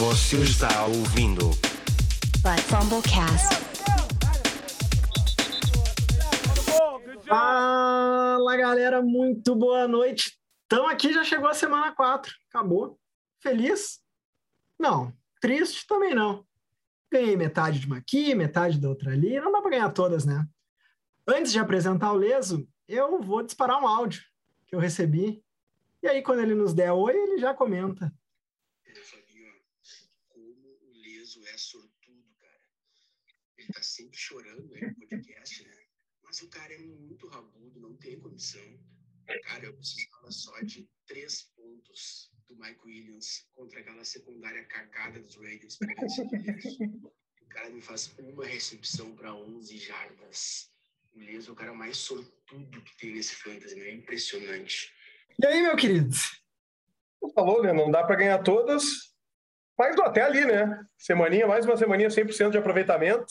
Você está ouvindo But Fumblecast. Fala galera, muito boa noite. Então aqui já chegou a semana 4, acabou. Feliz? Não. Triste também não. Ganhei metade de uma aqui, metade da outra ali. Não dá para ganhar todas, né? Antes de apresentar o Leso, eu vou disparar um áudio que eu recebi. E aí, quando ele nos der oi, ele já comenta. Fabinho, como o Leso é sortudo, cara. Ele tá sempre chorando aí no podcast, né? Mas o cara é muito rabudo, não tem condição. Cara, eu precisava só de três pontos do Mike Williams contra aquela secundária cagada dos Raiders para vencer o Leso. O cara me faz uma recepção para 11 jardas. O é o cara mais sortudo que tem nesse fantasy, né? É impressionante. E aí, meu querido? falou, né? Não dá para ganhar todas, mas até ali, né? Semaninha, mais uma semaninha 100% de aproveitamento.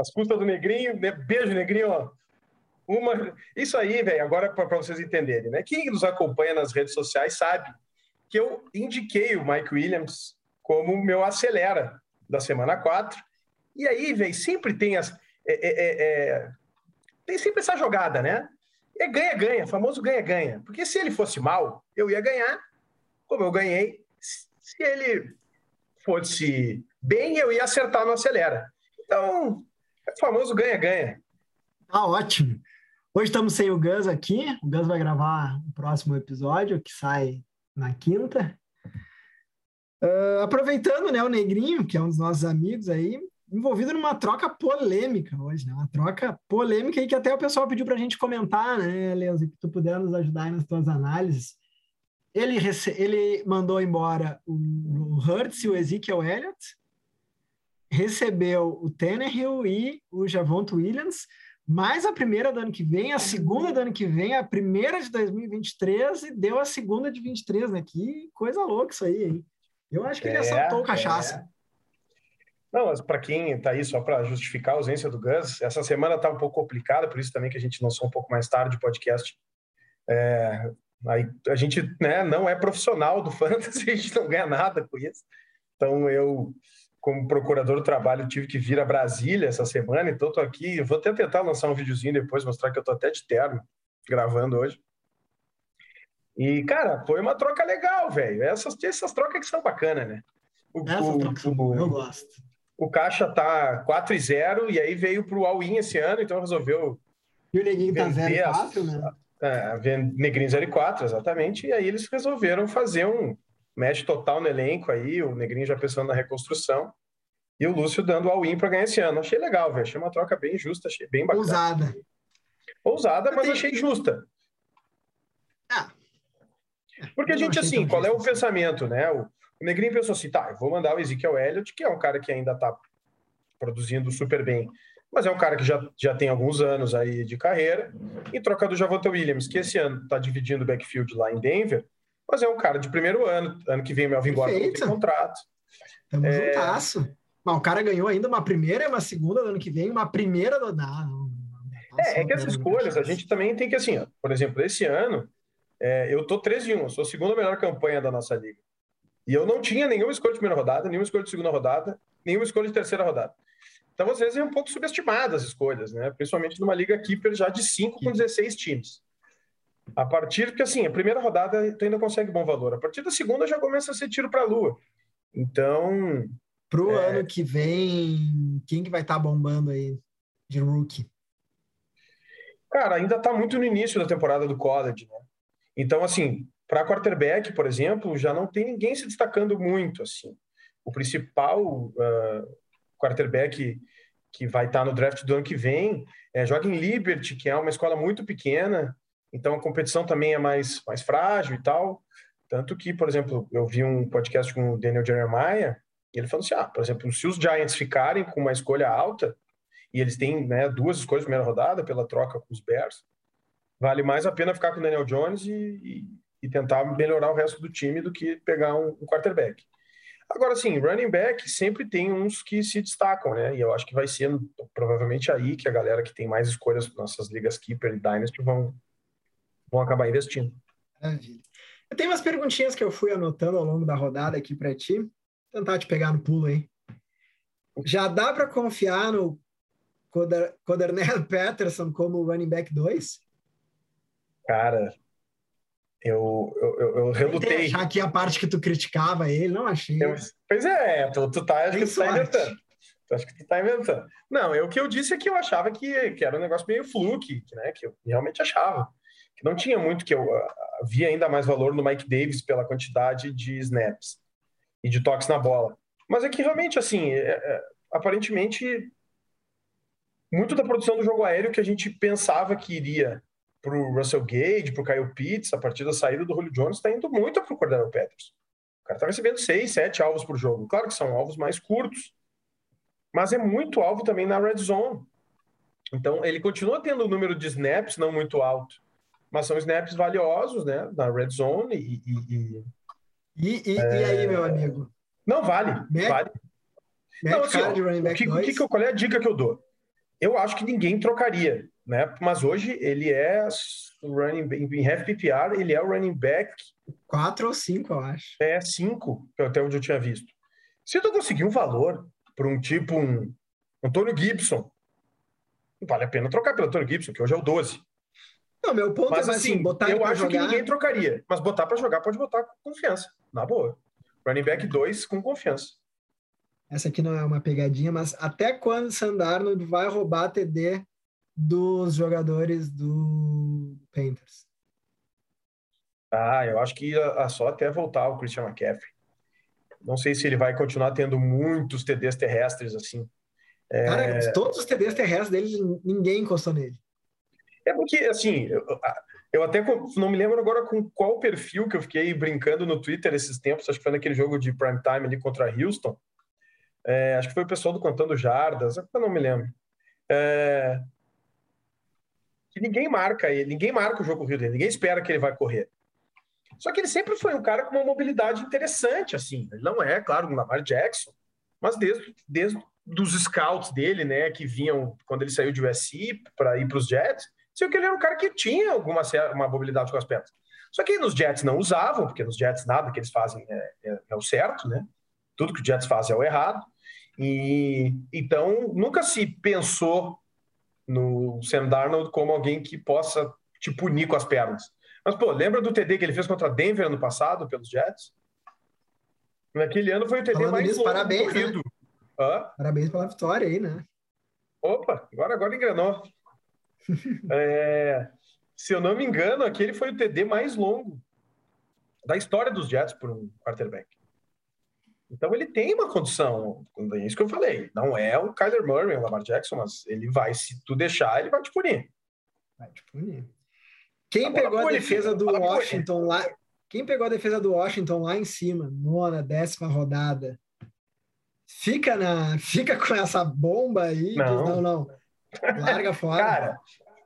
As custas do Negrinho, né? beijo, Negrinho, ó. Uma... Isso aí, velho, agora para vocês entenderem, né? Quem nos acompanha nas redes sociais sabe que eu indiquei o Mike Williams como meu acelera da semana 4. E aí, velho, sempre tem as. É, é, é, tem sempre essa jogada, né? É ganha-ganha, famoso ganha-ganha. Porque se ele fosse mal, eu ia ganhar, como eu ganhei. Se ele fosse bem, eu ia acertar no acelera. Então, é o famoso ganha-ganha. Tá ótimo. Hoje estamos sem o Gus aqui. O Gus vai gravar o próximo episódio, que sai na quinta. Uh, aproveitando, né, o Negrinho, que é um dos nossos amigos aí, envolvido numa troca polêmica hoje, né? Uma troca polêmica e que até o pessoal pediu para a gente comentar, né, Leandro, que tu puder nos ajudar aí nas tuas análises. Ele, rece... ele mandou embora o Hurts e o Ezekiel Elliott, recebeu o Tannehill e o Javonto Williams, mais a primeira do ano que vem, a segunda do ano que vem, a primeira de 2023 e deu a segunda de 23, né? Que coisa louca isso aí, hein? Eu acho que ele é, assaltou o cachaça. É. Não, mas para quem está aí só para justificar a ausência do Gus, essa semana está um pouco complicada, por isso também que a gente lançou um pouco mais tarde o podcast. É, aí a gente né, não é profissional do fantasy, a gente não ganha nada com isso. Então eu, como procurador do trabalho, tive que vir a Brasília essa semana, então estou aqui. Vou até tentar lançar um videozinho depois, mostrar que eu estou até de terno gravando hoje. E, cara, foi uma troca legal, velho. Essas, essas trocas que são bacanas, né? O, Essa o, o, eu gosto o Caixa tá 4 e 0 e aí veio para o All-In esse ano, então resolveu. E o Neguinho tá 0 e 4, né? É, Negrinho 0 e 4, exatamente. E aí eles resolveram fazer um mesh total no elenco aí, o Negrinho já pensando na reconstrução. E o Lúcio dando all-in para ganhar esse ano. Achei legal, velho. Achei uma troca bem justa, achei bem bacana. Ousada. Ousada, mas achei justa. Ah. Porque a gente, assim, qual é o pensamento, né? O, o Negrinho pensou assim, tá, eu vou mandar o Ezekiel Elliott, que é um cara que ainda está produzindo super bem, mas é um cara que já, já tem alguns anos aí de carreira, em troca do Javonte Williams, que esse ano está dividindo o backfield lá em Denver, mas é um cara de primeiro ano, ano que vem o Melvin Gordon tem contrato. Tamo é... juntasso. Mas o cara ganhou ainda uma primeira e uma segunda no ano que vem, uma primeira do... Não, é, é que essas escolhas, a gente também tem que, assim, ó, por exemplo, esse ano, é, eu tô 13 1, sou a segunda melhor campanha da nossa liga. E eu não tinha nenhuma escolha de primeira rodada, nenhuma escolha de segunda rodada, nenhuma escolha de terceira rodada. Então, às vezes, é um pouco subestimada as escolhas, né? Principalmente numa liga keeper já de 5 com 16 times. A partir, porque assim, a primeira rodada tu ainda consegue bom valor. A partir da segunda já começa a ser tiro para a lua. Então. Pro é... ano que vem, quem que vai estar tá bombando aí de rookie? Cara, ainda está muito no início da temporada do college, né? Então, assim, para quarterback, por exemplo, já não tem ninguém se destacando muito. assim. O principal uh, quarterback que vai estar tá no draft do ano que vem é, joga em Liberty, que é uma escola muito pequena, então a competição também é mais, mais frágil e tal. Tanto que, por exemplo, eu vi um podcast com o Daniel Jeremiah, e ele falou assim: ah, por exemplo, se os Giants ficarem com uma escolha alta, e eles têm né, duas escolhas de primeira rodada pela troca com os Bears, vale mais a pena ficar com o Daniel Jones e, e tentar melhorar o resto do time do que pegar um, um quarterback. Agora, sim, running back sempre tem uns que se destacam, né? E eu acho que vai ser provavelmente aí que a galera que tem mais escolhas nas nossas ligas Keeper e Dynasty vão, vão acabar investindo. Maravilha. Eu tenho umas perguntinhas que eu fui anotando ao longo da rodada aqui para ti. Vou tentar te pegar no pulo aí. Já dá para confiar no Coder, Codernel Patterson como running back 2? Cara, eu, eu, eu, eu relutei. Já que a parte que tu criticava ele, não achei. Eu, pois é, tu, tu tá, acho que tu tá inventando. Tu acha que tu tá inventando. Não, eu, o que eu disse é que eu achava que, que era um negócio meio fluke, né? Que eu realmente achava. Que não tinha muito que eu ah, via ainda mais valor no Mike Davis pela quantidade de snaps e de toques na bola. Mas é que realmente, assim, é- é, aparentemente, muito da produção do jogo aéreo que a gente pensava que iria para o Russell Gage, para o Kyle Pitts, a partir da saída do Julio Jones, está indo muito para o Cordero Patterson. O cara está recebendo seis, sete alvos por jogo. Claro que são alvos mais curtos, mas é muito alvo também na red zone. Então, ele continua tendo o número de snaps não muito alto, mas são snaps valiosos, né, na red zone e, e- e- E, e, e aí, meu amigo? não vale, Matt- vale. Matt Não, assim, ó, O que, o 2? que qual é a dica que eu dou? Eu acho que ninguém trocaria, né? Mas hoje ele é running back, em half PPR, ele é o running back 4 ou 5, eu acho. é 5, até onde eu tinha visto. Se tu conseguir um valor para um tipo um Antônio Gibson, vale a pena trocar pelo Antônio Gibson, que hoje é o 12. Não, meu ponto Mas é assim, assim, botar eu acho que jogar... ninguém trocaria. Mas botar para jogar pode botar com confiança, na boa. Running back 2 com confiança. Essa aqui não é uma pegadinha, mas até quando o Sandarnold vai roubar TD dos jogadores do Panthers? Ah, eu acho que ia só até voltar o Christian McCaffrey. Não sei se ele vai continuar tendo muitos TDs terrestres assim. Cara, todos os TDs terrestres deles, ninguém encostou nele. É porque, assim, eu, eu até não me lembro agora com qual perfil que eu fiquei brincando no Twitter esses tempos, acho que foi naquele jogo de prime time ali contra Houston. É, acho que foi o pessoal do Contando Jardas, eu não me lembro. É, que ninguém marca ele, ninguém marca o jogo corrido dele, ninguém espera que ele vai correr. Só que ele sempre foi um cara com uma mobilidade interessante, assim. Ele não é, claro, um Lamar Jackson, mas desde, desde dos scouts dele, né, que vinham quando ele saiu de USC para ir para os Jets, sei que ele era um cara que tinha alguma uma mobilidade com as pernas. Só que nos Jets não usavam, porque nos Jets nada que eles fazem é, é- é o certo, né? Tudo que os Jets fazem é o errado. E então nunca se pensou no Sam Darnold como alguém que possa te punir com as pernas. Mas pô, lembra do TD que ele fez contra Denver ano passado pelos Jets? Naquele ano foi o TD Falando mais nisso, parabéns, né? Parabéns pela vitória aí, né? Opa, agora, agora engrenou. É, se eu não me engano, aquele foi o TD mais longo da história dos Jets por um quarterback. Então ele tem uma condição, é isso que eu falei. Não é o Kyler Murray, o Lamar Jackson, mas ele vai, se tu deixar, ele vai te punir. Vai te punir. Quem A pegou a pune, defesa do a. Washington lá? Quem pegou a defesa do Washington lá em cima, nona, décima rodada, fica na, fica com essa bomba aí? Não. Diz, não, não. Larga fora. Cara,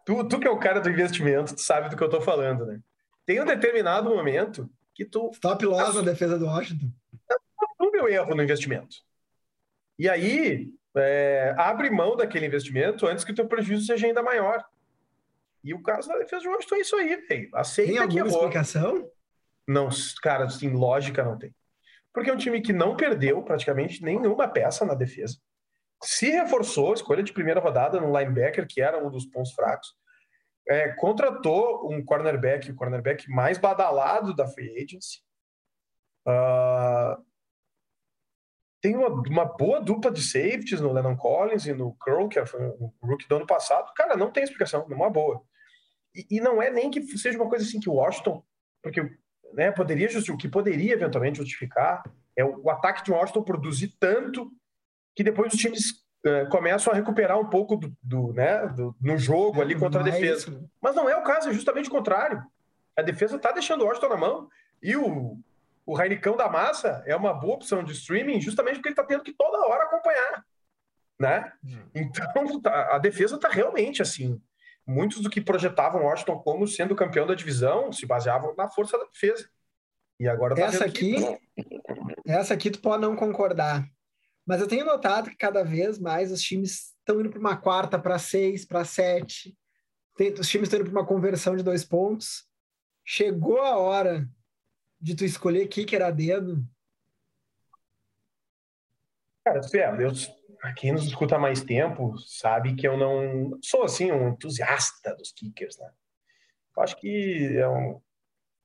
tu, tu que é o cara do investimento, tu sabe do que eu tô falando, né? Tem um determinado momento que tu Stop loss na defesa do Washington. o meu erro no investimento. E aí, é, abre mão daquele investimento antes que o teu prejuízo seja ainda maior. E o caso da defesa de Washington é isso aí, velho. Tem Aceita que alguma errou. explicação? Não, cara, assim, lógica não tem. Porque é um time que não perdeu praticamente nenhuma peça na defesa. Se reforçou, escolha de primeira rodada no linebacker, que era um dos pontos fracos. É, contratou um cornerback, o cornerback mais badalado da free agency. Ah, tem uma, uma boa dupla de safeties no Lennon Collins e no Curl, que foi o rookie do ano passado. Cara, não tem explicação, numa boa. E, e não é nem que seja uma coisa assim que o Washington, porque né, poderia o que poderia eventualmente justificar é o, o ataque de Washington produzir tanto que depois os times eh, começam a recuperar um pouco do, do, né, do- no jogo ali contra a defesa. Mas não é o caso, é justamente o contrário. A defesa está deixando o Washington na mão e o, o Rainicão da Massa é uma boa opção de streaming justamente porque ele está tendo que toda hora acompanhar, né? Então tá- a defesa está realmente assim. Muitos do que projetavam o Washington como sendo campeão da divisão se baseavam na força da defesa. E agora tá Essa vendo que- aqui, essa aqui tu pode não concordar. Mas eu tenho notado que cada vez mais os times estão indo para uma quarta, para seis, para sete. Tem- os times estão indo para uma conversão de dois pontos. Chegou a hora de tu escolher kicker a dedo? Cara, é, eu, quem nos escuta há mais tempo sabe que eu não sou assim um entusiasta dos kickers, né? Eu acho que é um,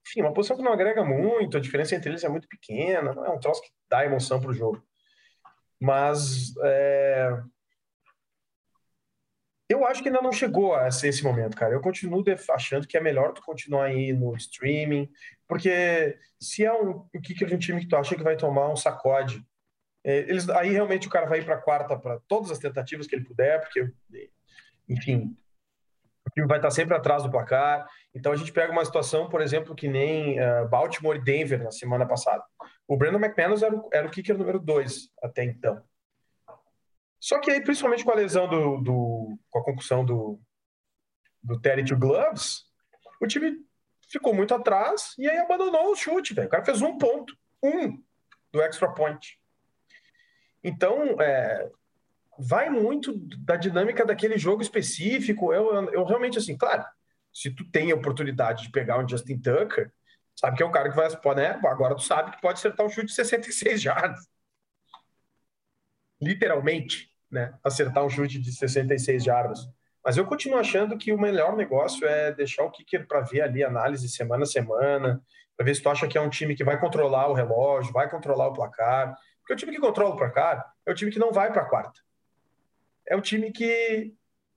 enfim, uma posição que não agrega muito, a diferença entre eles é muito pequena, não é um troço que dá emoção para o jogo. Mas é, eu acho que ainda não chegou a ser esse momento, cara. Eu continuo achando que é melhor tu continuar aí no streaming, porque se é um, o kicker de um time que tu acha que vai tomar um sacode é, eles, aí realmente o cara vai ir para quarta para todas as tentativas que ele puder, porque, enfim, o time vai estar sempre atrás do placar. Então a gente pega uma situação, por exemplo, que nem uh, Baltimore e Denver na semana passada. O Brandon McManus era o, era o kicker número dois até então. Só que aí, principalmente com a lesão do, do com a concussão do, do Terry to Gloves, o time ficou muito atrás e aí abandonou o chute, velho. O cara fez um ponto, um do extra point. Então, é, vai muito da dinâmica daquele jogo específico. Eu, eu realmente, assim, claro, se tu tem a oportunidade de pegar um Justin Tucker, sabe que é um cara que vai, né? Agora tu sabe que pode acertar um chute de 66 jardas. Literalmente, né? Acertar um chute de 66 jardas. Mas eu continuo achando que o melhor negócio é deixar o kicker para ver ali análise semana a semana, para ver se tu acha que é um time que vai controlar o relógio, vai controlar o placar, porque o time que controla o placar é o time que não vai para a quarta. É o time que,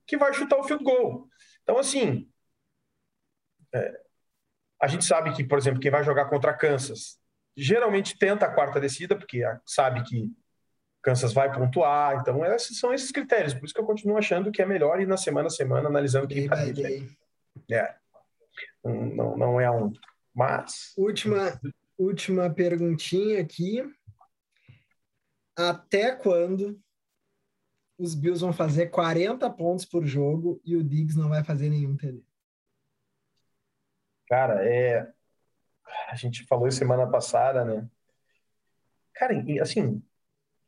que vai chutar o field goal. Então, assim, é, a gente sabe que, por exemplo, quem vai jogar contra Kansas geralmente tenta a quarta descida, porque sabe que Kansas vai pontuar. Então, esses são esses critérios. Por isso que eu continuo achando que é melhor ir na semana a semana analisando quem está ali. É. Não, não é um. Mas. Última, última perguntinha aqui até quando os Bills vão fazer 40 pontos por jogo e o Diggs não vai fazer nenhum TD? Cara, é. A gente falou semana passada, né? Cara, assim,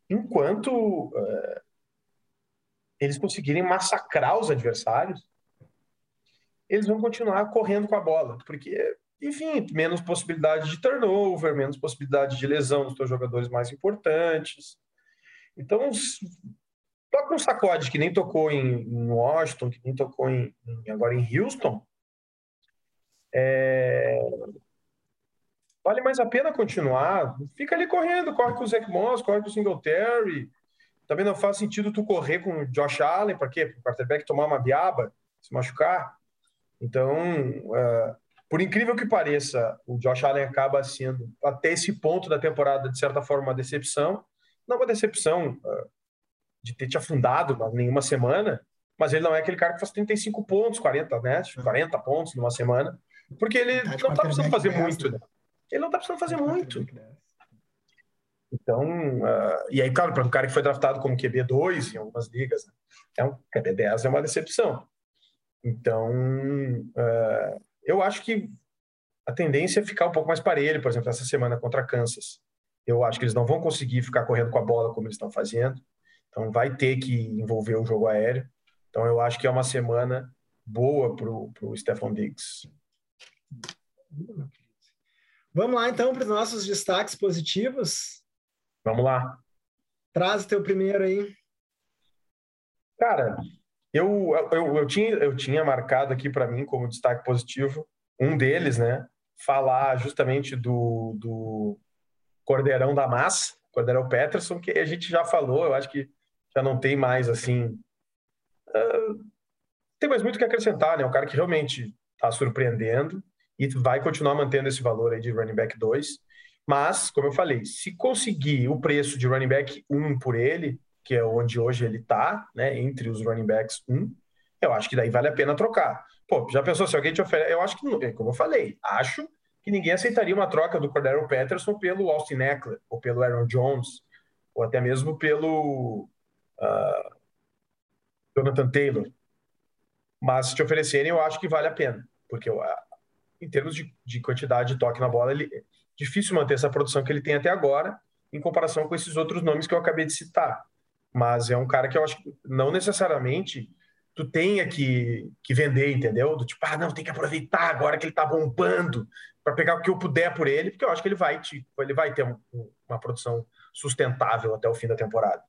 enquanto uh, eles conseguirem massacrar os adversários, eles vão continuar correndo com a bola, porque, enfim, menos possibilidade de turnover, menos possibilidade de lesão dos seus jogadores mais importantes. Então, toca um sacode que nem tocou em, Washington, que nem tocou em, agora em Houston. É... Vale mais a pena continuar. Fica ali correndo, corre com o Zach Moss, corre com o Singletary. Também não faz sentido tu correr com o Josh Allen, para quê? Para o quarterback tomar uma biaba, se machucar. Então, uh, por incrível que pareça, o Josh Allen acaba sendo, até esse ponto da temporada, de certa forma, uma decepção não uma decepção uh, de ter te afundado nenhuma semana, mas ele não é aquele cara que faz 35 pontos, 40, né? 40 pontos numa semana, porque ele tá não está precisando fazer muito, né? Ele não está precisando fazer muito. Então, uh, e aí, claro, para um cara que foi draftado como QB2 em algumas ligas, né? é um QB10 é uma decepção. Então, uh, eu acho que a tendência é ficar um pouco mais parelho, por exemplo, essa semana contra Kansas. Eu acho que eles não vão conseguir ficar correndo com a bola como eles estão fazendo. Então vai ter que envolver o jogo aéreo. Então eu acho que é uma semana boa para o Stefan Diggs. Vamos lá então para os nossos destaques positivos. Vamos lá. Traz o teu primeiro aí. Cara, eu, eu, eu, tinha, eu tinha marcado aqui para mim como destaque positivo um deles, né? Falar justamente do, do Cordeirão da Massa, Cordeirão Peterson, que a gente já falou, eu acho que já não tem mais assim. Uh, tem mais muito que acrescentar, né? Um cara que realmente está surpreendendo e vai continuar mantendo esse valor aí de running back 2. Mas, como eu falei, se conseguir o preço de running back 1 por ele, que é onde hoje ele está, né, entre os running backs 1, eu acho que daí vale a pena trocar. Pô, já pensou se alguém te oferece? Eu acho que, como eu falei, acho que ninguém aceitaria uma troca do Cordero Patterson pelo Austin Eckler, ou pelo Aaron Jones, ou até mesmo pelo uh, Jonathan Taylor. Mas se te oferecerem, eu acho que vale a pena, porque uh, em termos de, de, quantidade de toque na bola, ele é difícil manter essa produção que ele tem até agora, em comparação com esses outros nomes que eu acabei de citar. Mas é um cara que eu acho que não necessariamente tu tenha que, que vender, entendeu? Do tipo, ah, não, tem que aproveitar agora que ele tá bombando para pegar o que eu puder por ele, porque eu acho que ele vai, te, ele vai ter um, uma produção sustentável até o fim da temporada.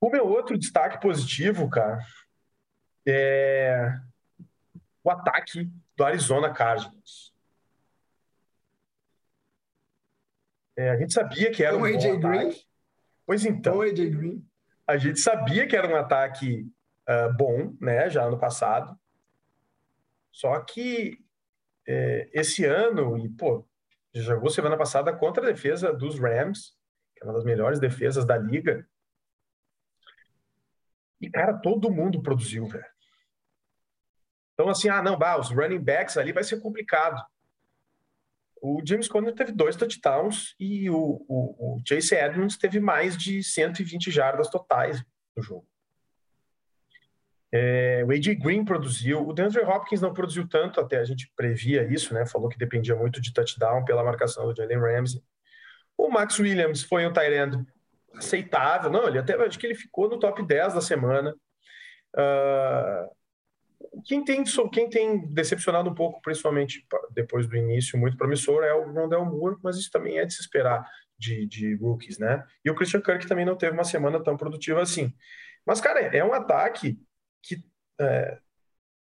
O meu outro destaque positivo, cara, é o ataque do Arizona Cardinals. É, a gente sabia que era Com um AJ bom Green? ataque. Pois então, Então, AJ Green. a gente sabia que era um ataque ah, bom, né, já ano passado. Só que é, esse ano, e pô, jogou semana passada contra a defesa dos Rams, que é uma das melhores defesas da liga. E, cara, todo mundo produziu, velho. Então, assim, ah, não, bah, os running backs ali vai ser complicado. O James Conner teve dois touchdowns e o, o, o Chase Edmonds teve mais de 120 jardas totais no jogo. É, o AJ Green produziu, o DeAndre Hopkins não produziu tanto, até a gente previa isso, né? Falou que dependia muito de touchdown pela marcação do Jalen Ramsey. O Max Williams foi um tight aceitável, não, ele até acho que ele ficou no top 10 da semana. Ah, quem tem, quem tem decepcionado um pouco, principalmente depois do início muito promissor, é o Rondell Moore, mas isso também é de se esperar de, de rookies, né? E o Christian Kirk também não teve uma semana tão produtiva assim. Mas, cara, é um ataque que é,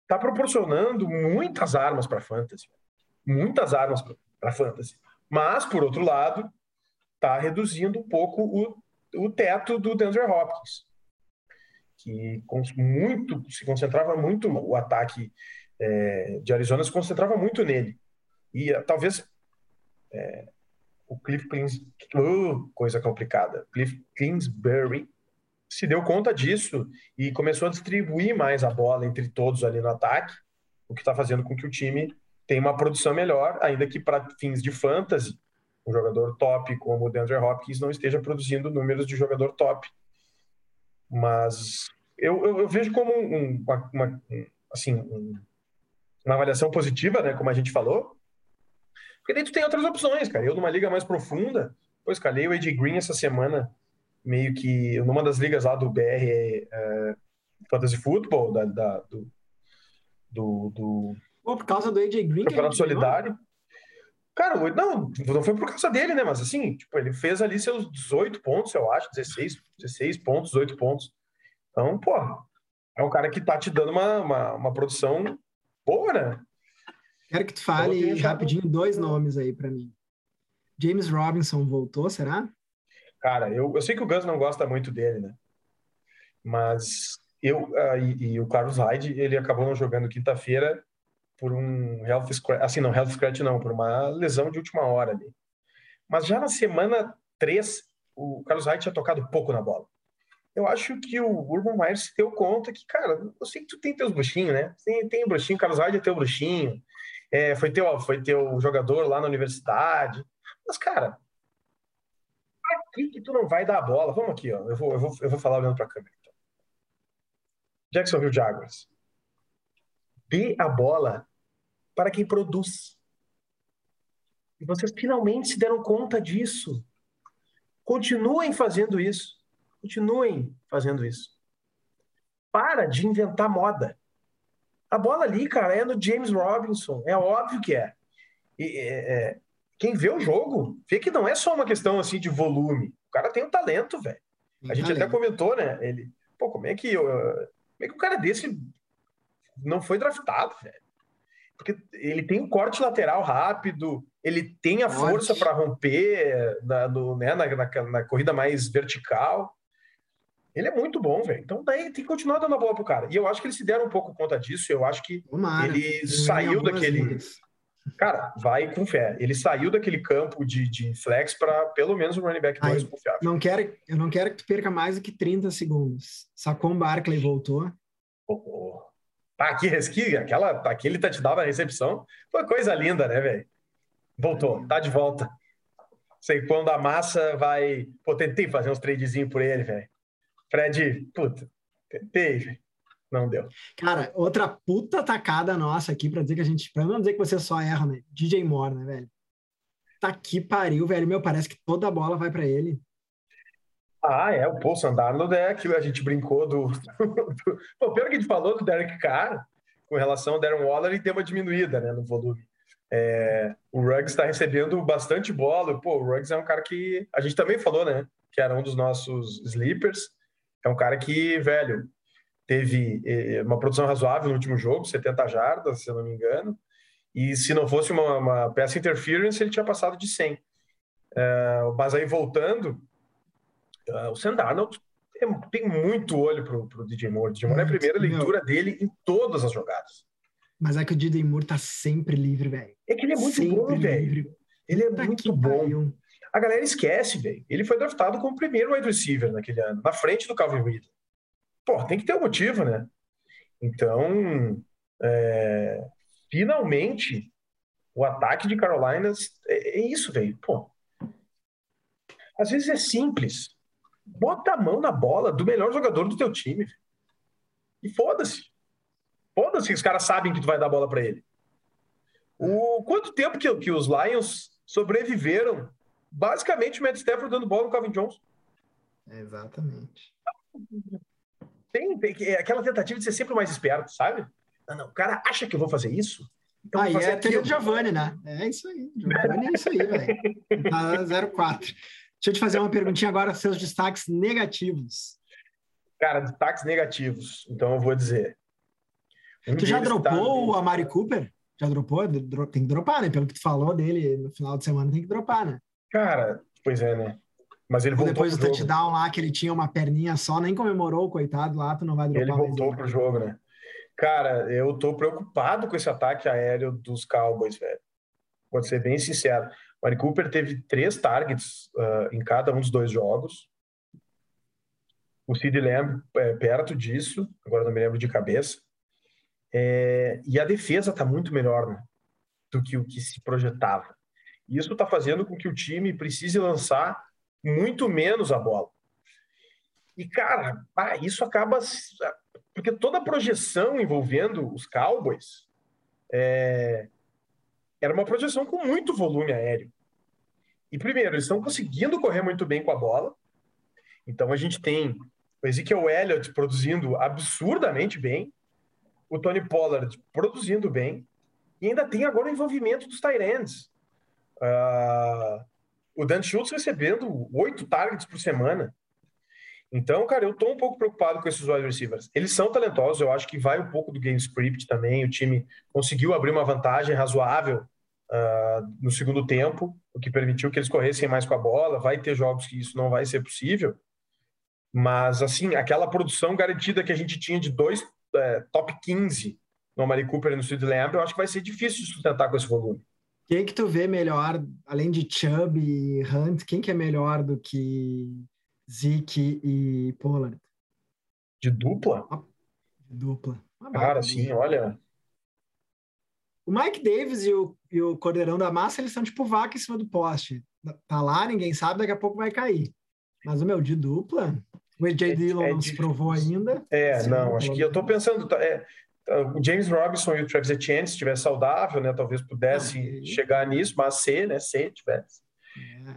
tá proporcionando muitas armas para fantasy, muitas armas para fantasy. Mas por outro lado, tá reduzindo um pouco o, o teto do DeAndre Hopkins, que muito se concentrava muito o ataque é, de Arizona se concentrava muito nele e eh, talvez é, o Cliff Clins, uh, coisa complicada, Cliff Kingsbury se deu conta disso e começou a distribuir mais a bola entre todos ali no ataque, o que está fazendo com que o time tenha uma produção melhor, ainda que para fins de fantasy, um jogador top como o DeAndre Hopkins não esteja produzindo números de jogador top. Mas eu, eu, eu vejo como um, uma, uma- um, assim, um- uma avaliação positiva, né, como a gente falou, porque daí tu tem outras opções, cara. Eu, numa liga mais profunda, pô, escalei o AJ Green essa semana, meio que numa das ligas lá do BR é, Fantasy Football, da, da- do, do, do Pô, por causa do AJ Green. Campeonato? Solidário. Cara, não, não foi por causa dele, né? Mas assim, tipo, ele fez ali seus 18 pontos, eu acho, 16, 16 pontos, 18 pontos. Então, pô, é um cara que tá te dando uma, uma, uma produção boa, né? Quero que tu fale rapidinho dois nomes aí pra mim. James Robinson voltou, será? Cara, eu, eu sei que o Gus não gosta muito dele, né? Mas eu ah, e, e o Carlos Hyde, ele acabou não jogando quinta-feira por um health scratch, assim, não, health scratch não, por uma lesão de última hora ali. Mas já na semana 3, o Carlos Hyde tinha tocado pouco na bola. Eu acho que o Urban Meyer se deu conta que, cara, eu sei que tu tem teus bruxinhos, né? Tem, tem bruxinho, o Carlos Hyde é teu bruxinho, é, foi, teu, foi teu jogador lá na universidade. Mas, cara, aqui que tu não vai dar a bola. Vamos aqui, ó. Eu vou, eu vou, eu vou falar olhando para a câmera. Então. Jacksonville Jaguars. Dê a bola para quem produz. E vocês finalmente se deram conta disso. Continuem fazendo isso. Continuem fazendo isso. Para de inventar moda. A bola ali, cara, é no James Robinson. É óbvio que é. E, é, é, quem vê o jogo vê que não é só uma questão assim de volume. O cara tem um talento, velho. A gente até comentou, né? Ele, pô, como é que eu, como é que o cara desse não foi draftado, velho? Porque ele tem um corte lateral rápido, ele tem a força para romper na, né, na, na, na corrida mais vertical. Ele é muito bom, velho. Então daí tem que continuar dando a bola pro cara. E eu acho que eles se deram um pouco conta disso. Eu acho que Tomara. ele saiu daquele. ligas. Cara, vai com fé. Ele saiu daquele campo de, de flex para pelo menos um running back 2 Ai, confiável. Não quero, eu não quero que tu perca mais do que 30 segundos. Sacon Barkley voltou. Oh, oh. Ah, que resqui, aquela, aquele touchdown na recepção foi coisa linda, né, velho? Voltou, tá de volta. Sei quando a massa vai. Pô, tentei fazer uns tradezinhos por ele, velho. Fred, puta, tentei, velho. Não deu. Cara, outra puta tacada nossa aqui pra dizer que a gente. Pra não dizer que você só erra, né? DJ Moore, né, velho? Tá que pariu, velho. Meu, parece que toda a bola vai pra ele. Ah, é, o Paul Sandarnold é que a gente brincou do. Pô, pelo que a gente falou do Derek Carr, com relação ao Darren Waller, ele deu uma diminuída né, no volume. É, o Ruggs está recebendo bastante bola. Pô, o Ruggs é um cara que a gente também falou, né? Que era um dos nossos sleepers. É um cara que, velho, teve eh, uma produção razoável no último jogo, 70 jardas, se eu não me engano. E se não fosse uma, uma peça interference, ele tinha passado de 100. É, mas aí voltando, uh, o Sandarnold tem muito olho pro, pro DJ Moore. O DJ Moore é a primeira leitura dele em todas as jogadas. Mas é que o DJ Moore tá sempre livre, velho. É que ele é muito sempre bom, velho. Ele é Puta muito bom. pariu. A galera esquece, velho. Ele foi draftado como primeiro wide receiver naquele ano, na frente do Calvin Ridley. Pô, tem que ter um motivo, né? Então, é, finalmente, o ataque de Carolina é, é isso, velho. Pô, às vezes é simples. Bota a mão na bola do melhor jogador do teu time. E foda-se. Foda-se que os caras sabem que tu vai dar a bola pra ele. O, quanto tempo que, que os Lions sobreviveram? Basicamente, o Matt Stafford dando bola no Calvin Johnson. Exatamente. Tem, tem é aquela tentativa de ser sempre mais esperto, sabe? Não, não, o cara acha que eu vou fazer isso? Então Aí vou fazer é a teoria do Giovanni, né? É isso aí. Giovanni é isso aí, velho. Tá 04. Deixa eu te fazer uma perguntinha agora, seus destaques negativos. Cara, destaques negativos. Então eu vou dizer. Um Tu já tá- dropou o Amari Cooper? Já dropou? Dro- Tem que dropar, né? Pelo que tu falou dele no final de semana, tem que dropar, né? Cara, pois é, né? Mas ele Ou voltou depois do touchdown lá, que ele tinha uma perninha só, nem comemorou coitado lá, tu não vai dropar Ele voltou pro jogo, né? Cara, eu tô preocupado com esse ataque aéreo dos Cowboys, velho. Vou ser bem sincero. Mari Cooper teve três targets ah, em cada um dos dois jogos. O Sid Lamb é, perto disso, agora não me lembro de cabeça. É, e a defesa tá muito melhor né, do que o que se projetava. E isso tá fazendo com que o time precise lançar muito menos a bola. E, cara, ah, isso acaba. Porque toda a projeção envolvendo os Cowboys é, era uma projeção com muito volume aéreo. E, primeiro, eles estão conseguindo correr muito bem com a bola. Então, a gente tem o Ezekiel Elliott produzindo absurdamente bem, o Tony Pollard produzindo bem, e ainda tem agora o envolvimento dos Tyrants. Ah, o Dan Schultz recebendo oito targets por semana. Então, cara, eu tô um pouco preocupado com esses wide receivers. Eles são talentosos, eu acho que vai um pouco do game script também. O time conseguiu abrir uma vantagem razoável ah, no segundo tempo, o que permitiu que eles corressem mais com a bola. Vai ter jogos que isso não vai ser possível. Mas, assim, aquela produção garantida que a gente tinha de dois eh, top 15 no Amari Cooper e no Sid Lamb, eu acho que vai ser difícil de sustentar com esse volume. Quem que tu vê melhor, além de Chubb e Hunt, quem que é melhor do que Zeke e Pollard? De dupla? Dupla. Uma Cara, baita assim, dupla. olha. O Mike Davis e o, e o Cordeirão da Massa, eles são tipo vaca em cima do poste. Tá lá, ninguém sabe, daqui a pouco vai cair. Mas o meu, de dupla, o AJ É- Dillon é não se provou ainda. É, Sim, não, acho que eu tô pensando. tá, é, o James Robinson e o Travis Etienne, se estivesse saudável, né, talvez pudesse Ah, chegar nisso, mas se, né, se tivesse.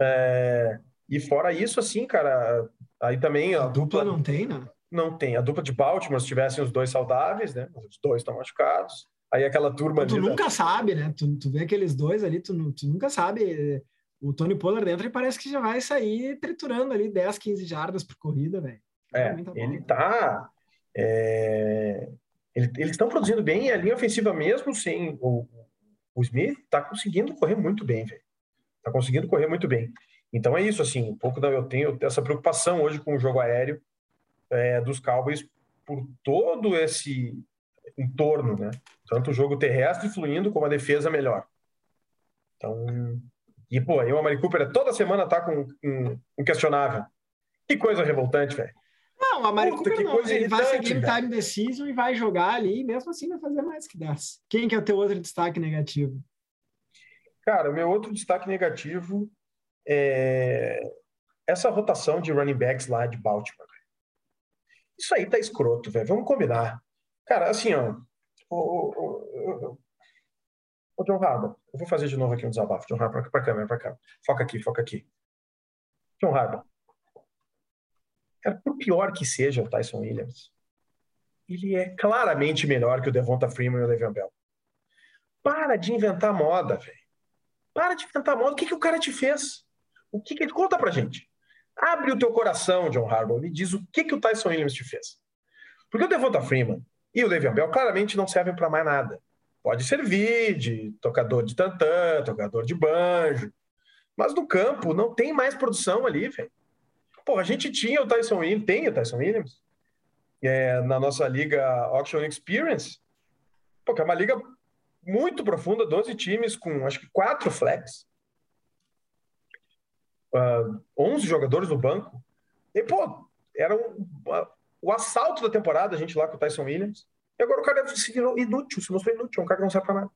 É. E fora isso, assim, cara, aí também a, A dupla dupla não tem, né? não tem. A dupla de Baltimore, se tivessem os dois saudáveis, né, os dois estão machucados. Aí aquela turma Tu ali. da- nunca sabe, né? Tu, tu vê aqueles dois ali, tu, tu nunca sabe. O Tony Pollard dentro, ele parece que já vai sair triturando ali 10, 15 jardas por corrida, velho. É, Muita ele tá. é, ele- eles estão produzindo bem e a linha ofensiva, mesmo sem o, o Smith, tá conseguindo correr muito bem, velho. Tá conseguindo correr muito bem. Então é isso, assim, um pouco da, eu tenho essa preocupação hoje com o jogo aéreo é, dos Cowboys por todo esse entorno, né? Tanto o jogo terrestre fluindo como a defesa melhor. Então, e pô, aí o Amari Cooper toda semana tá com um, um questionável. Que coisa revoltante, velho. Não, a Mari Puta, Cooper que não. coisa Ele vai game velho. time decision e vai jogar ali, e mesmo assim vai fazer mais que 10. Quem que é o teu outro destaque negativo? Cara, o meu outro destaque negativo é essa rotação de running backs lá de Baltimore. Isso aí tá escroto, velho. Vamos combinar. Cara, assim, ó. O John Harbaugh, eu vou fazer de novo aqui um desabafo. John Harbaugh, pra câmera, pra cá. Foca aqui, foca aqui. John Harbaugh. Cara, por pior que seja o Tyson Williams, ele é claramente melhor que o Devonta Freeman e o Le'Veon Bell. para de inventar moda, velho. Para de inventar moda. O que, que o cara te fez? O que, que ele conta pra gente? Abre o teu coração, John Harbaugh, e diz o que, que o Tyson Williams te fez. Porque o Devonta Freeman e o Le'Veon Bell claramente não servem para mais nada. Pode servir de tocador de tantã, tocador de banjo, mas no campo não tem mais produção ali, velho. Pô, a gente tinha o Tyson Williams, tem o Tyson Williams, é, na nossa liga Auction Experience, pô, que é uma liga muito profunda, 12 times com acho que quatro flex, uh, 11 jogadores no banco. E, pô, era um, uh, o assalto da temporada, a gente lá com o Tyson Williams. E agora o cara se virou inútil, se mostrou inútil, é um cara que não serve pra nada.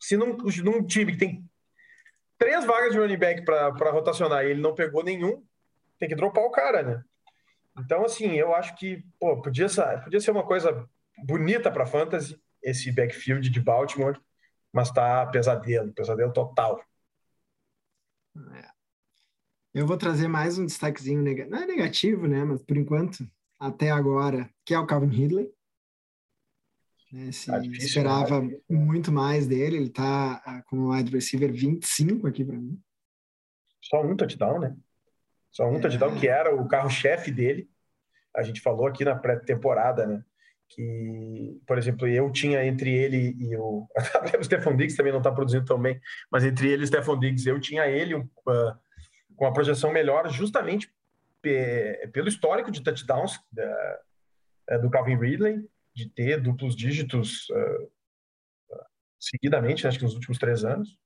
Se num, num time que tem três vagas de running back para rotacionar e ele não pegou nenhum, tem que dropar o cara, né? Então, assim, eu acho que pô, podia, ser, podia ser uma coisa bonita para fantasy, esse backfield de Baltimore, mas tá pesadelo, pesadelo total. É. Eu vou trazer mais um destaquezinho, neg... não é negativo, né? Mas por enquanto, até agora, que é o Calvin Ridley. Né? Se tá difícil, esperava né? muito mais dele, ele tá ah, como wide receiver 25 aqui para mim. Só um touchdown, né? Só um é. touchdown que era o carro-chefe dele. A gente falou aqui na pré-temporada, né? Que, por exemplo, eu tinha entre ele e o. o Stefan Diggs também não está produzindo tão bem, mas entre ele e o Stefan Diggs, eu tinha ele uh, com a projeção melhor, justamente pelo histórico de touchdowns uh, do Calvin Ridley, de ter duplos dígitos uh, seguidamente, acho que nos últimos três anos.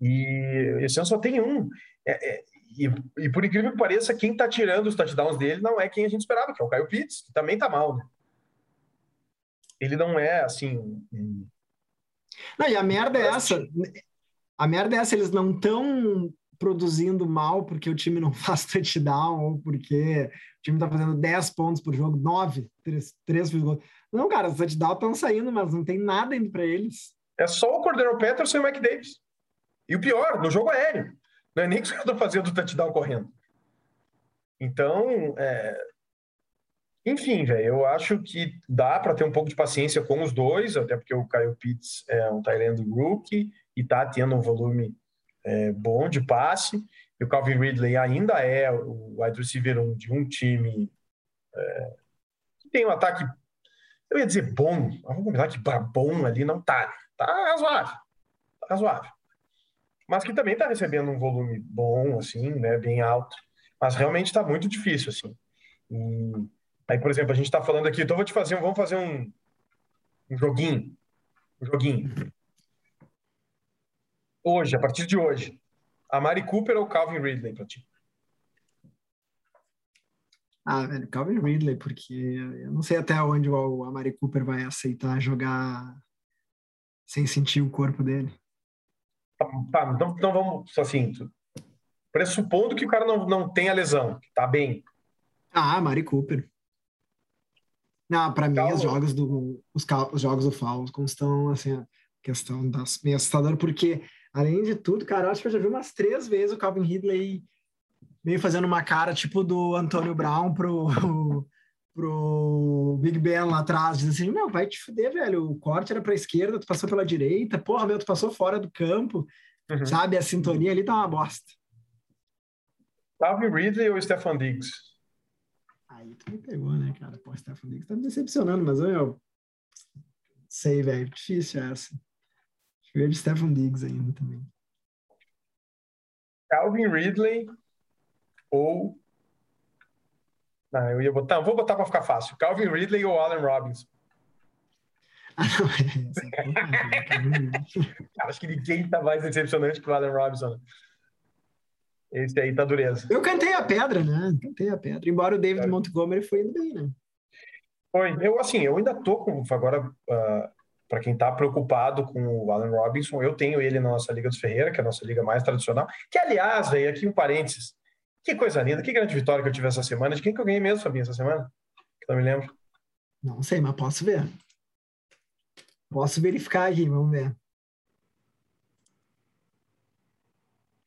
E esse ano só tem um. É, é, e, e, por incrível que pareça, quem está tirando os touchdowns dele não é quem a gente esperava, que é o Caio Pitts, que também está mal, né? Ele não é assim. Não, e a merda é essa. A merda é essa, eles não estão produzindo mal porque o time não faz touchdown ou porque o time está fazendo 10 pontos por jogo, 9, 3, 3 gols. Não, cara, os touchdowns estão saindo, mas não tem nada indo para eles. É só o Cordero Peterson e o Mac Davis. E o pior, no jogo aéreo. Não é nem que caras estão fazendo touchdown correndo. Então, é... enfim, velho, eu acho que dá para ter um pouco de paciência com os dois, até porque o Kyle Pitts é um Tyrande rookie e tá tendo um volume é, bom de passe. E o Calvin Ridley ainda é o wide receiver um, de um time é, que tem um ataque, eu ia dizer bom, vamos combinar que bom ali não tá. Tá razoável. Tá razoável mas que também está recebendo um volume bom, assim, né, bem alto. Mas realmente está muito difícil, assim. E aí, por exemplo, a gente está falando aqui, então vou te fazer, vamos fazer um, um joguinho, um joguinho. Hoje, a partir de hoje, a Mari Cooper ou Calvin Ridley para ti? Ah, velho, Calvin Ridley, porque eu não sei até onde o Amari Cooper vai aceitar jogar sem sentir o corpo dele. Tá, então, então vamos, assim, pressupondo que o cara não, não tem a lesão, que tá bem. Ah, Mari Cooper. Não, para mim, os jogos do os, os jogos do Falcons estão, assim, a questão das meio assustador, porque, além de tudo, cara, eu acho que eu já vi umas três vezes o Calvin Ridley meio fazendo uma cara tipo do Antônio Brown pro, pro Big Ben lá atrás, diz assim, meu, vai te fuder, velho, o corte era pra esquerda, tu passou pela direita, porra, meu, tu passou fora do campo, uhum. sabe? A sintonia ali tá uma bosta. Calvin Ridley ou Stefan Diggs? Aí tu me pegou, né, cara? Pô, Stefan Diggs tá me decepcionando, mas eu sei, velho, difícil essa. Eu ia de Stefan Diggs ainda também. Calvin Ridley ou ah, eu ia botar, vou botar para ficar fácil. Calvin Ridley ou Allen Robinson? Ah, Cara, acho que ninguém tá mais decepcionante que o Allen Robinson. Esse aí tá dureza. Eu cantei a pedra, né? Cantei a pedra. Embora o David é. Montgomery foi indo bem, né? Foi. Eu, assim, eu ainda tô com. Agora, uh, para quem tá preocupado com o Allen Robinson, eu tenho ele na nossa Liga dos Ferreira, que é a nossa liga mais tradicional. Que, aliás, aí, aqui um parênteses. Que coisa linda, que grande vitória que eu tive essa semana. De quem que eu ganhei mesmo, Fabinho, essa semana? Que não me lembro. Não sei, mas posso ver. Posso verificar aqui, vamos ver.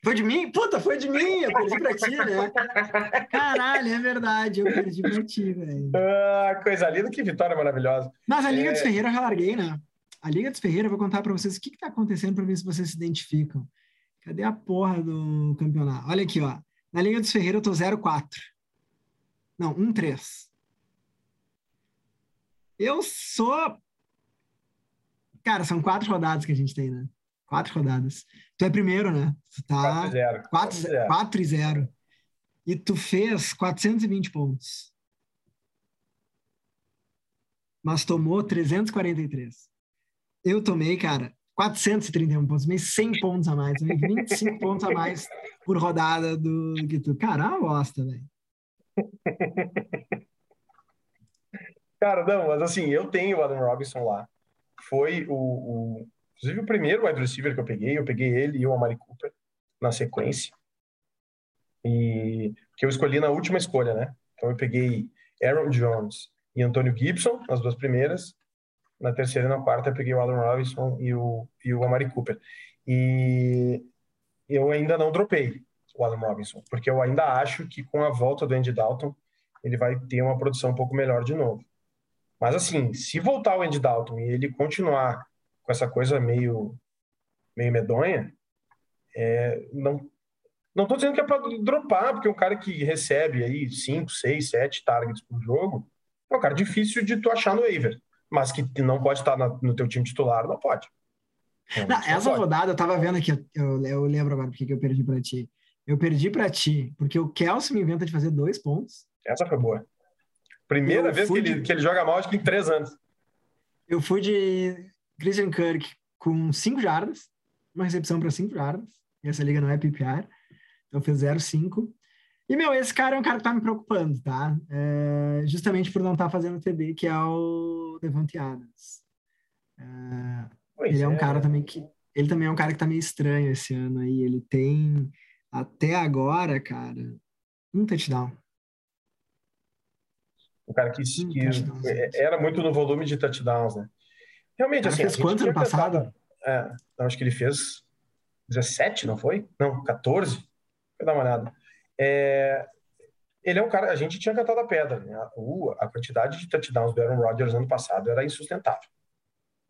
Foi de mim? Puta, foi de mim! Eu perdi pra ti, né? Caralho, é verdade, eu perdi pra ti, velho. Ah, coisa linda, que vitória maravilhosa. Mas a Liga é... dos Ferreira eu já larguei, né? A Liga dos Ferreira, eu vou contar para vocês o que está acontecendo para ver se vocês se identificam. Cadê a porra do campeonato? Olha aqui, ó. Na Liga dos Ferreira eu tô 0-4. Não, 1-3. Eu sou. Cara, são quatro rodadas que a gente tem, né? Quatro rodadas. Tu é primeiro, né? Tu tá 4-0. 4 e 0. E tu fez 420 pontos. Mas tomou 343. Eu tomei, cara, 431 pontos, mas 100 pontos a mais, 25 pontos a mais por rodada do que tu. Cara, é uma bosta, velho. Cara, não, mas assim, eu tenho o Adam Robinson lá. Foi o, o, inclusive o primeiro wide receiver que eu peguei, eu peguei ele e o Amari Cooper na sequência. E que eu escolhi na última escolha, né? Então eu peguei Aaron Jones e Antônio Gibson nas duas primeiras. Na terceira e na quarta eu peguei o Adam Robinson e o, e o Amari Cooper. E eu ainda não dropei o Adam Robinson, porque eu ainda acho que com a volta do Andy Dalton ele vai ter uma produção um pouco melhor de novo. Mas assim, se voltar o Andy Dalton e ele continuar com essa coisa meio meio medonha, é, não não estou dizendo que é para dropar, porque um cara que recebe aí 5, 6, 7 targets por jogo é um cara difícil de tu achar no waiver, mas que não pode estar no teu time titular, não pode. Não, essa pode. rodada eu tava vendo aqui, eu, eu lembro agora porque que eu perdi para ti. Eu perdi para ti porque o Kelsey me inventa de fazer dois pontos. Essa foi boa. Primeira eu vez que ele, de... que ele joga mal, acho que em três anos. Eu fui de Christian Kirk com cinco jardas, uma recepção para cinco jardas. E essa liga não é PPR. Então fez 0,5. E, meu, esse cara é um cara que tá me preocupando, tá? É, justamente por não estar tá fazendo TD, que é o Devante Adams. É, ele é, é um cara também que... Ele também é um cara que tá meio estranho esse ano aí. Ele tem, até agora, cara, um touchdown. O cara que, que é, era muito no volume de touchdowns, né? Realmente, assim... fez quanto ano passado? É, acho que ele fez 17, não foi? Não, 14? Vou dar uma olhada. É, ele é um cara, a gente tinha cantado a pedra, né? a, quantidade de touchdowns do Aaron Rodgers ano passado era insustentável.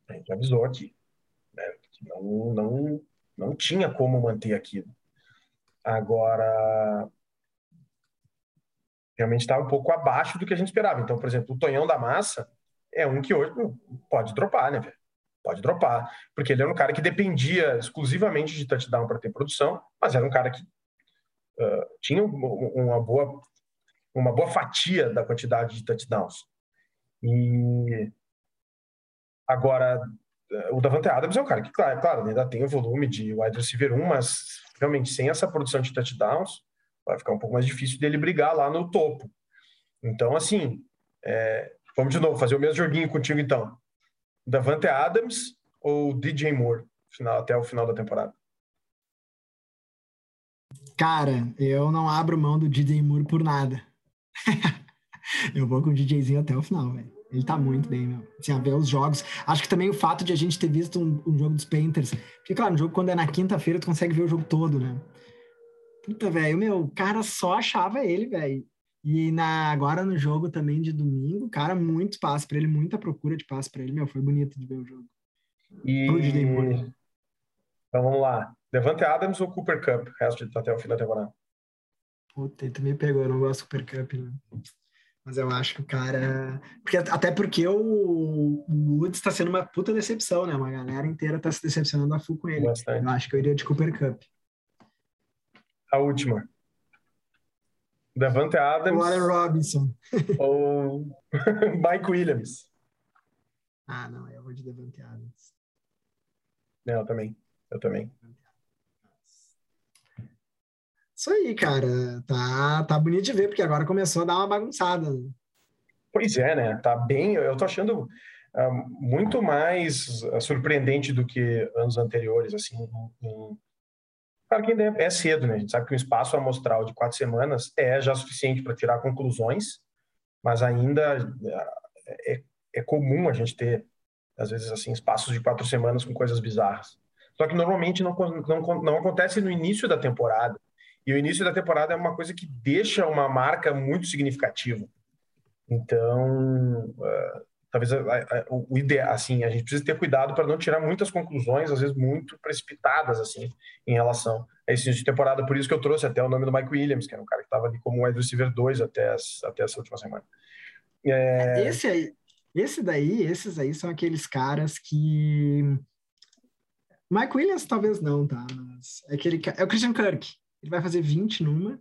A gente avisou aqui. Né? Que não, não, não tinha como manter aquilo. Agora, realmente está um pouco abaixo do que a gente esperava. Então, por exemplo, o Tonhão da Massa é um que hoje pode dropar, né, velho? Pode dropar. Porque ele era um cara que dependia exclusivamente de touchdown para ter produção, mas era um cara que uh, tinha uma boa, uma boa fatia da quantidade de touchdowns. E agora, o Davante Adams é um cara que, claro, claro, ainda tem o volume de wide receiver 1, mas realmente sem essa produção de touchdowns, vai ficar um pouco mais difícil dele brigar lá no topo. Então, assim, é, vamos de novo fazer o mesmo joguinho contigo, então. Davante Adams ou DJ Moore final, até o final da temporada? Cara, eu não abro mão do DJ Moore por nada. eu vou com o DJzinho até o final, velho. Ele tá muito bem, meu. Assim, a ver os jogos. Acho que também o fato de a gente ter visto um, um jogo dos Panthers. Porque, claro, um jogo quando é na quinta-feira, tu consegue ver o jogo todo, né? Puta, velho, meu, o cara só achava ele, velho. E na, agora no jogo também de domingo, cara, muito passe para ele, muita procura de passe para ele. Meu, foi bonito de ver o jogo. E... Então vamos lá. Levante Adams ou Cooper Cup, resto de, até o fim da temporada? Puta, ele também pegou, eu não gosto do Cooper Cup, né? Mas eu acho que o cara. Porque, até porque o, o Woods está sendo uma puta decepção, né? Uma galera inteira está se decepcionando a full com ele. Bastante. Eu acho que eu iria de Cooper Cup. A última. Devante Adams. Warren Robinson. ou Mike Williams. Ah, não, eu vou de Devante Adams. Eu também. Eu também. Isso aí, cara. Tá, tá bonito de ver, porque agora começou a dar uma bagunçada. Né? Pois é, né? Tá bem. Eu tô achando uh, muito mais uh, surpreendente do que anos anteriores, assim. Em... Claro que ainda é, é cedo, né? A gente sabe que um espaço amostral de quatro semanas é já suficiente para tirar conclusões, mas ainda uh, é, é comum a gente ter, às vezes, assim, espaços de quatro semanas com coisas bizarras. Só que normalmente não, não, não acontece no início da temporada. E o início da temporada é uma coisa que deixa uma marca muito significativa. Então, uh, talvez a, a, o ideal, assim, a gente precisa ter cuidado para não tirar muitas conclusões, às vezes muito precipitadas, assim, em relação a esse início de temporada. Por isso que eu trouxe até o nome do Mike Williams, que era um cara que estava ali como wide receiver 2 até, as, até essa última semana. É... Esse aí, esse daí, esses aí são aqueles caras que. Mike Williams talvez não, tá? Mas é, aquele, é o Christian Kirk. Ele vai fazer 20 numa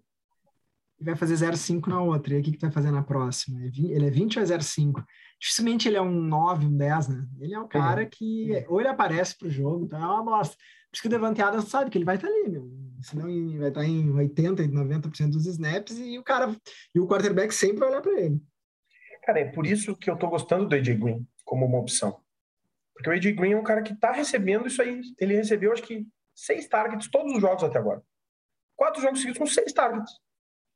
e vai fazer 0,5 na outra. E aí, o que, que tu vai fazer na próxima? Ele é 20 ou é 0,5? Dificilmente ele é um 9, um 10, né? Ele é um cara que ou ele aparece pro jogo, então é uma bosta. Por isso que o Devante Adams sabe que ele vai estar ali, meu. Senão vai estar em 80, 90% dos snaps e o cara e o quarterback sempre vai olhar para ele. Cara, é por isso que eu tô gostando do AJ Green como uma opção. Porque o AJ Green é um cara que tá recebendo isso aí. Ele recebeu, acho que, seis targets todos os jogos até agora. Quatro jogos seguidos com seis targets.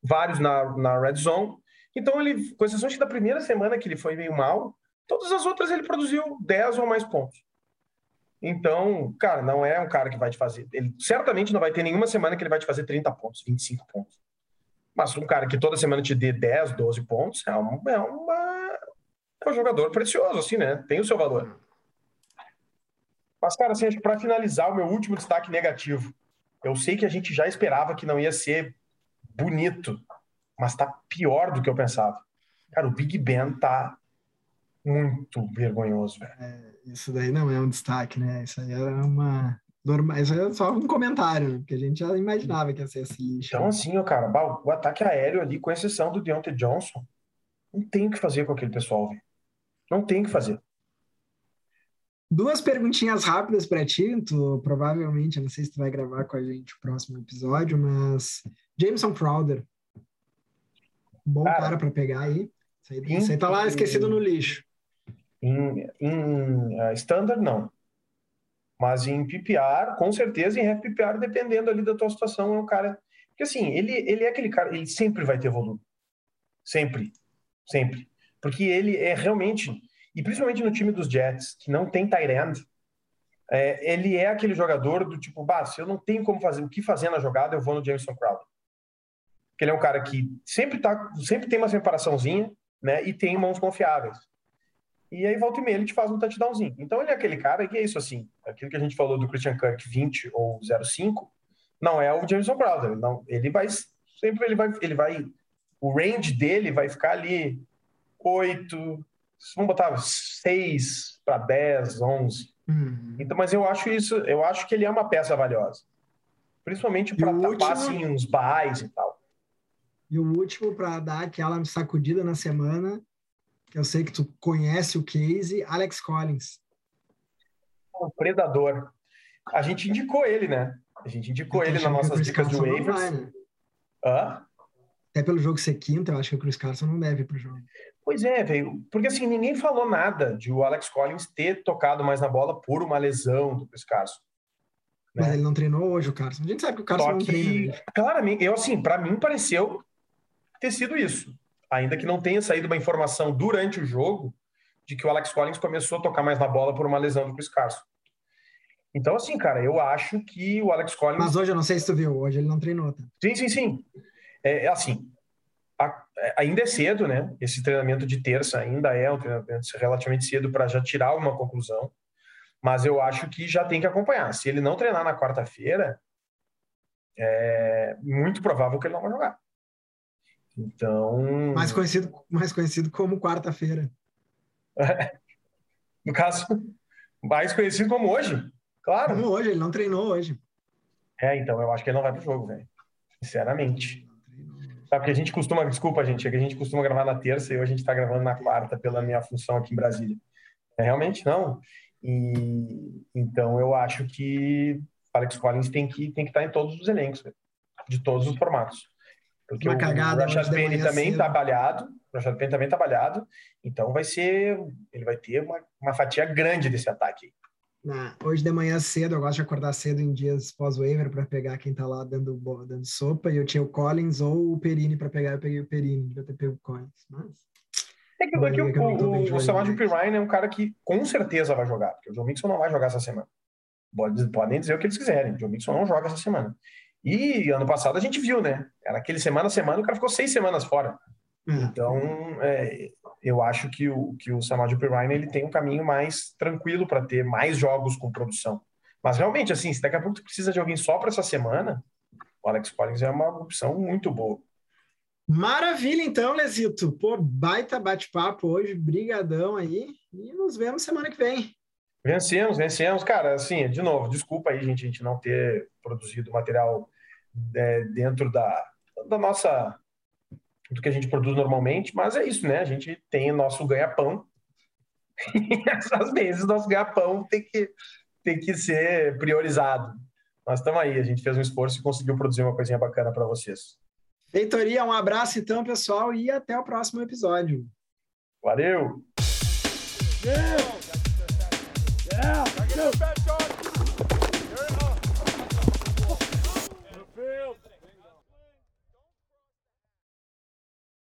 Vários na, na red zone então, ele, com exceção da primeira semana que ele foi meio mal, todas as outras ele produziu 10 ou mais pontos. Então, cara, não é um cara que vai te fazer. Ele certamente não vai ter nenhuma semana que ele vai te fazer 30 pontos, 25 pontos. Mas um cara que toda semana te dê 10, 12 pontos é, um, é, uma, é um jogador precioso, assim, né? Tem o seu valor. Mas, cara, assim, acho que para finalizar, o meu último destaque negativo. Eu sei que a gente já esperava que não ia ser bonito mas tá pior do que eu pensava. Cara, o Big Ben tá muito vergonhoso, velho. É, isso daí não é um destaque, né? Isso aí é uma. Normal, isso é só um comentário, né? porque a gente já imaginava que ia ser assim. Então, assim, ó, cara, o ataque aéreo ali, com exceção do Deontay Johnson, não tem o que fazer com aquele pessoal, velho. Não tem o que fazer. Duas perguntinhas rápidas para ti, tu provavelmente, eu não sei se tu vai gravar com a gente o próximo episódio, mas Jameson Crowder, Bom cara, cara para pegar aí. Isso aí, em, isso aí tá lá esquecido no lixo. Em, em uh, standard, não. Mas em PPR, com certeza, em PPR, dependendo ali da tua situação, é um cara. Porque assim, ele, ele é aquele cara, ele sempre vai ter volume. Sempre. Sempre. Porque ele é realmente, e principalmente no time dos Jets, que não tem tight end, é, ele é aquele jogador do tipo, bah, se eu não tenho como fazer o que fazer na jogada, eu vou no Jameson Crowder que ele é um cara que sempre, tá, sempre tem uma separaçãozinha, né? E tem mãos confiáveis. E aí, volta e meia, ele te faz um touchdownzinho. Então, ele é aquele cara que é isso, assim, aquilo que a gente falou do Christian Kirk 20 ou 05, não é o Jameson Crowder. Não, ele vai, sempre ele vai, ele vai, o range dele vai ficar ali 8, vamos botar 6 para 10, 11. Uhum. Então, mas eu acho isso, eu acho que ele é uma peça valiosa. Principalmente para tapar, último... assim, uns buys e tal. E o último, para dar aquela sacudida na semana, que eu sei que tu conhece o case, Alex Collins. O predador. A gente indicou ele, né? A gente indicou ele nas nossas dicas de waivers. Vai, né? Hã? Até pelo jogo ser quinta, eu acho que o Chris Carson não deve ir pro jogo. Pois é, velho. Porque assim, ninguém falou nada de o Alex Collins ter tocado mais na bola por uma lesão do Chris Carson. Mas né? ele não treinou hoje, o Carson. A gente sabe que o Carson Só não treina. Né? Claramente, eu assim, para mim pareceu ter sido isso. Ainda que não tenha saído uma informação durante o jogo de que o Alex Collins começou a tocar mais na bola por uma lesão do Chris Carson. Então, assim, cara, eu acho que o Alex Collins. Mas hoje eu não sei se tu viu, hoje ele não treinou. Tá? Sim, sim, sim. É, é assim, a, é, ainda é cedo, né? Esse treinamento de terça ainda é um treinamento relativamente cedo para já tirar uma conclusão. Mas eu acho que já tem que acompanhar. Se ele não treinar na quarta-feira, é muito provável que ele não vai jogar. Então. Mais conhecido, mais conhecido como quarta-feira. no caso, mais conhecido como hoje. Claro. Como hoje, ele não treinou hoje. É, então eu acho que ele não vai pro jogo, velho. Sinceramente. Sabe porque a gente costuma, desculpa, gente, é que a gente costuma gravar na terça e hoje a gente tá gravando na quarta pela minha função aqui em Brasília. É, realmente não. E então eu acho que Alex Collins tem que tem que estar tá em todos os elencos, véio, de todos os formatos. Porque uma cagada, o Rashad Penny também está balhado, o Rashad Penny também está balhado, então vai ser, ele vai ter uma, uma fatia grande desse ataque. Na, hoje de manhã cedo, eu gosto de acordar cedo em dias pós-waiver para pegar quem está lá dando, dando sopa, e eu tinha o Collins ou o Perini para pegar, eu peguei o Perini, devia ter pego o Collins, mas... É que, é que o, o, o Pirine é um cara que com certeza vai jogar, porque o John Mixon não vai jogar essa semana. Podem dizer o que eles quiserem, o John Mixon não joga essa semana. E ano passado a gente viu, né? Era aquele semana a semana, o cara ficou seis semanas fora. Então, é, eu acho que o, que o Samadhi Pirine ele tem um caminho mais tranquilo para ter mais jogos com produção. Mas realmente, assim, se daqui a pouco tu precisa de alguém só para essa semana, o Alex Collins é uma opção muito boa. Maravilha, então, Lesito. Pô, baita bate-papo hoje, brigadão aí. E nos vemos semana que vem. Vencemos, vencemos. Cara, assim, de novo, desculpa aí, gente, a gente não ter produzido material é, dentro da, da nossa do que a gente produz normalmente, mas é isso, né? A gente tem o nosso ganha-pão. E essas vezes nosso ganha-pão tem que, tem que ser priorizado. Mas estamos aí, a gente fez um esforço e conseguiu produzir uma coisinha bacana para vocês. Feitoria, um abraço então, pessoal, e até o próximo episódio. Valeu! Yeah. Yeah.